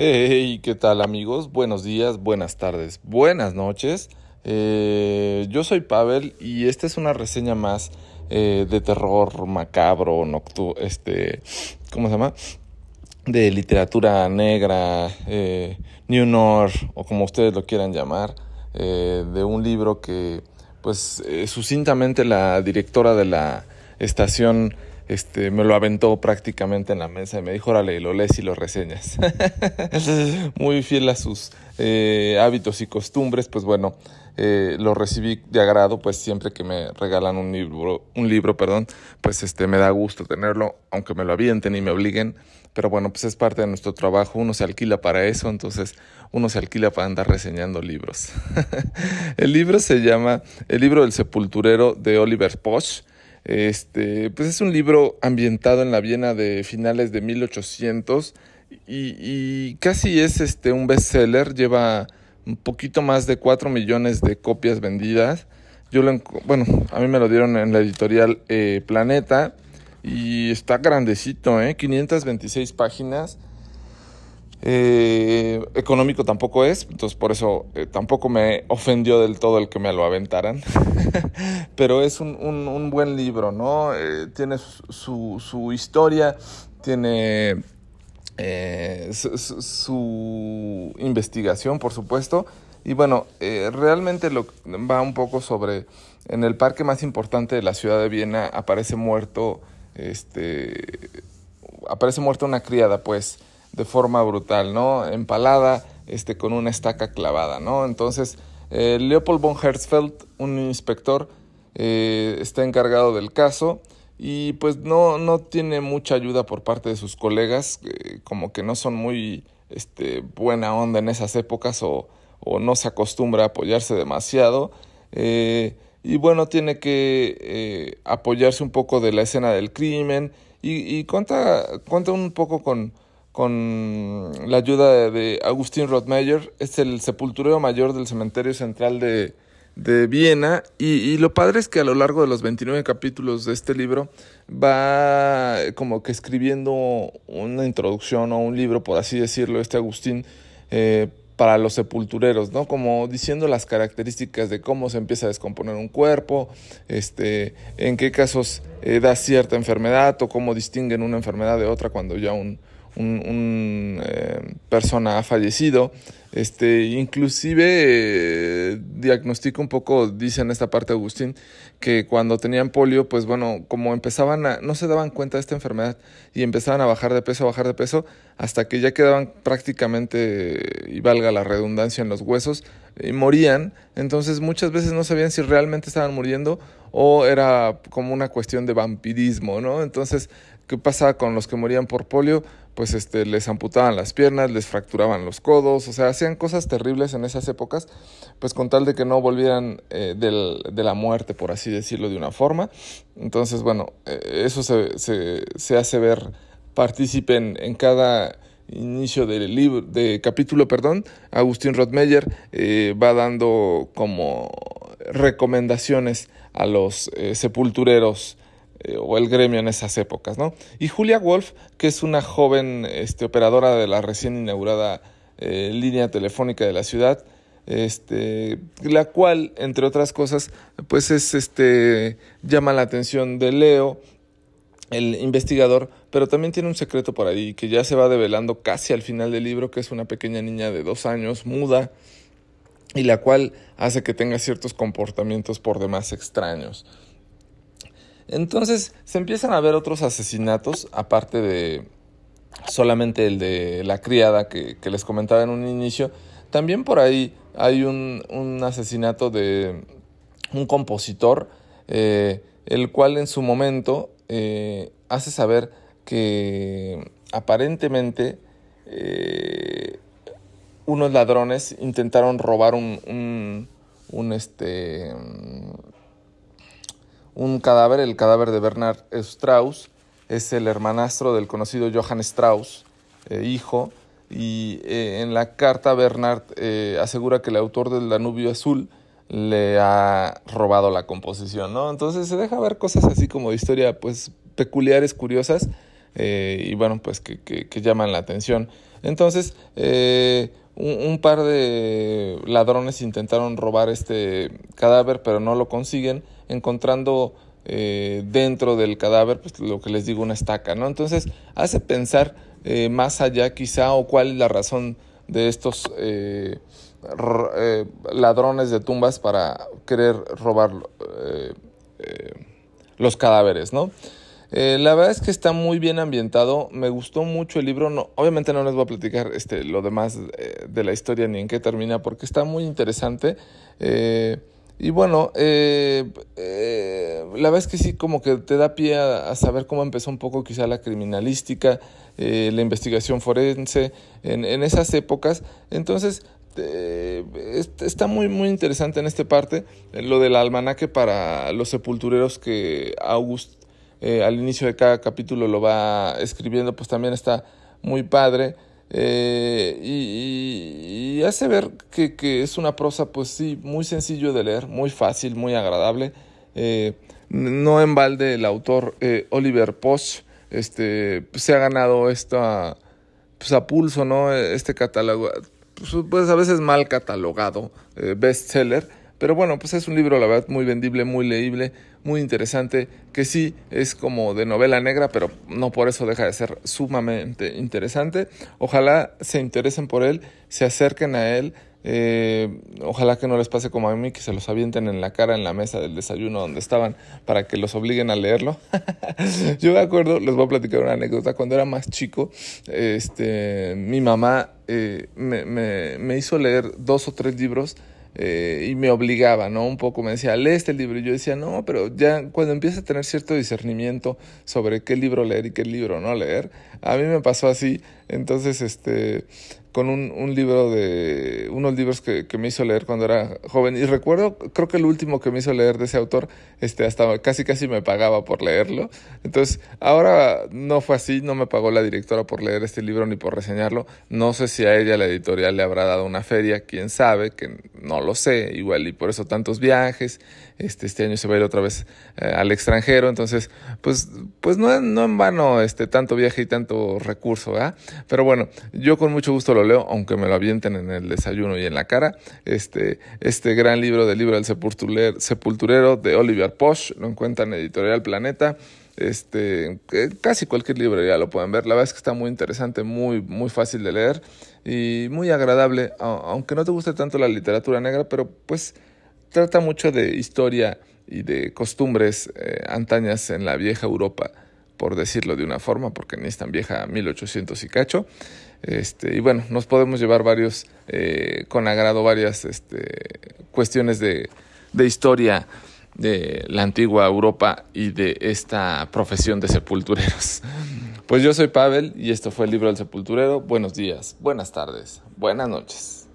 Hey, ¿qué tal amigos? Buenos días, buenas tardes, buenas noches. Eh, yo soy Pavel y esta es una reseña más eh, de terror macabro, nocturno, este, ¿cómo se llama? De literatura negra, eh, New North o como ustedes lo quieran llamar, eh, de un libro que, pues, eh, sucintamente la directora de la estación este, me lo aventó prácticamente en la mesa y me dijo, órale, lo lees y lo reseñas. Muy fiel a sus eh, hábitos y costumbres, pues bueno, eh, lo recibí de agrado, pues siempre que me regalan un libro, un libro, perdón, pues este, me da gusto tenerlo, aunque me lo avienten y me obliguen, pero bueno, pues es parte de nuestro trabajo, uno se alquila para eso, entonces uno se alquila para andar reseñando libros. el libro se llama El libro del sepulturero de Oliver Posch, este, pues es un libro ambientado en la Viena de finales de 1800 y, y casi es este, un bestseller, lleva un poquito más de 4 millones de copias vendidas. Yo lo, bueno, a mí me lo dieron en la editorial eh, Planeta y está grandecito, ¿eh? 526 páginas. Eh, económico tampoco es, entonces por eso eh, tampoco me ofendió del todo el que me lo aventaran. Pero es un, un, buen libro, ¿no? Eh, tiene su, su, historia, tiene eh, su, investigación, por supuesto. Y bueno, realmente lo, va un poco sobre, en el parque más importante de la ciudad de Viena aparece muerto, este, aparece muerta una criada, pues, de forma brutal, ¿no? Empalada, este, con una estaca clavada, ¿no? Entonces, eh, Leopold von Herzfeld, un inspector, eh, está encargado del caso y pues no, no tiene mucha ayuda por parte de sus colegas, eh, como que no son muy este, buena onda en esas épocas o, o no se acostumbra a apoyarse demasiado. Eh, y bueno, tiene que apoyarse un poco de la escena del crimen y, y cuenta, cuenta un poco con, con la ayuda de, Agustín Rothmeyer, es el sepulturero mayor del cementerio central de, de Viena y, y, lo padre es que a lo largo de los 29 capítulos de este libro va como que escribiendo una introducción o un libro, por así decirlo, este Agustín, eh, para los sepultureros, ¿no? Como diciendo las características de cómo se empieza a descomponer un cuerpo, este, en qué casos eh, da cierta enfermedad o cómo distinguen una enfermedad de otra cuando ya un, un, eh, persona ha fallecido. Este, inclusive eh, un poco, dice en esta parte Agustín, que cuando tenían polio, pues bueno, como empezaban a, no se daban cuenta de esta enfermedad y empezaban a bajar de peso, a bajar de peso, hasta que ya quedaban prácticamente, y valga la redundancia, en los huesos, y morían. Entonces muchas veces no sabían si realmente estaban muriendo o era como una cuestión de vampirismo, ¿no? Entonces, ¿qué pasaba con los que morían por polio? Pues este, les amputaban las piernas, les fracturaban los codos, o sea, hacían cosas terribles en esas épocas, pues con tal de que no volvieran eh, del, de la muerte, por así decirlo de una forma. Entonces, bueno, eh, eso se, se, hace ver partícipe en, en cada inicio del libro, de capítulo, perdón, Agustín Rothmeyer eh, va dando como recomendaciones a los eh, sepultureros eh, o el gremio en esas épocas, ¿no? Y Julia Wolf, que es una joven este, operadora de la recién inaugurada eh, línea telefónica de la ciudad, este, la cual, entre otras cosas, pues es, este, llama la atención de Leo, el investigador, pero también tiene un secreto por ahí que ya se va develando casi al final del libro, que es una pequeña niña de dos años, muda, y la cual hace que tenga ciertos comportamientos por demás extraños. Entonces se empiezan a ver otros asesinatos, aparte de solamente el de la criada que, les comentaba en un inicio. También por ahí hay un, un asesinato de un compositor, eh, el cual en su momento eh, hace saber que aparentemente eh, unos ladrones intentaron robar un, un, un este un cadáver, el cadáver de Bernard Strauss, es el hermanastro del conocido Johann Strauss, eh, hijo, y eh, en la carta Bernard eh, asegura que el autor del Danubio Azul le ha robado la composición, ¿no? Entonces se deja ver cosas así como de historia, pues peculiares, curiosas, y bueno, pues que, que, llaman la atención. Entonces, un, par de ladrones intentaron robar este cadáver, pero no lo consiguen, encontrando eh, dentro del cadáver, pues lo que les digo, una estaca, ¿no? Entonces hace pensar eh, más allá quizá o cuál es la razón de estos eh, ladrones de tumbas para querer robar los cadáveres, ¿no? Eh, la verdad es que está muy bien ambientado. Me gustó mucho el libro. No, obviamente no les voy a platicar este, lo demás eh, de la historia ni en qué termina porque está muy interesante. Eh, y bueno, la verdad es que sí, como que te da pie a, saber cómo empezó un poco quizá la criminalística, la investigación forense en, en esas épocas. Entonces, está muy muy interesante en esta parte lo del almanaque para los sepultureros que August eh, al inicio de cada capítulo lo va escribiendo, pues también está muy padre. Eh, y, hace ver que, es una prosa, pues sí, muy sencillo de leer, muy fácil, muy agradable. Eh, no en balde el autor Oliver Posch este, pues, se ha ganado esta, pues a pulso, ¿no? Este catálogo, pues, pues a veces mal catalogado, bestseller pero bueno, pues es un libro, la verdad, muy vendible, muy leíble, muy interesante, que sí es como de novela negra, pero no por eso deja de ser sumamente interesante. Ojalá se interesen por él, se acerquen a él. Eh, ojalá que no les pase como a mí, que se los avienten en la cara en la mesa del desayuno donde estaban para que los obliguen a leerlo. Yo me acuerdo, les voy a platicar una anécdota. Cuando era más chico, este, mi mamá eh, me, me, me hizo leer dos o tres libros eh, y me obligaba, ¿no? Un poco me decía, lee este libro. Y yo decía, no, pero ya cuando empieza a tener cierto discernimiento sobre qué libro leer y qué libro no leer, a mí me pasó así. Entonces, este, con un, un libro de, unos libros que, me hizo leer cuando era joven. Y recuerdo, creo que el último que me hizo leer de ese autor, este, hasta casi casi me pagaba por leerlo. Entonces, ahora no fue así, no me pagó la directora por leer este libro ni por reseñarlo. No sé si a ella la editorial le habrá dado una feria, quién sabe, que no lo sé, igual y por eso tantos viajes. Este, este año se va a ir otra vez eh, al extranjero, entonces, pues, pues no, no en vano este, tanto viaje y tanto recurso, ¿verdad? Pero bueno, yo con mucho gusto lo leo, aunque me lo avienten en el desayuno y en la cara. Este, este gran libro del libro del sepulturero, de Oliver Posh, lo encuentran en Editorial Planeta. Este, casi cualquier libro ya lo pueden ver. La verdad es que está muy interesante, muy, muy fácil de leer y muy agradable, aunque no te guste tanto la literatura negra, pero pues trata mucho de historia y de costumbres eh, antañas en la vieja Europa, por decirlo de una forma, porque ni es tan vieja 1800 y cacho. Este, y bueno, nos podemos llevar varios, eh, con agrado, varias este, cuestiones de, de historia de la antigua Europa y de esta profesión de sepultureros. Pues yo soy Pavel y esto fue el libro del sepulturero. Buenos días, buenas tardes, buenas noches.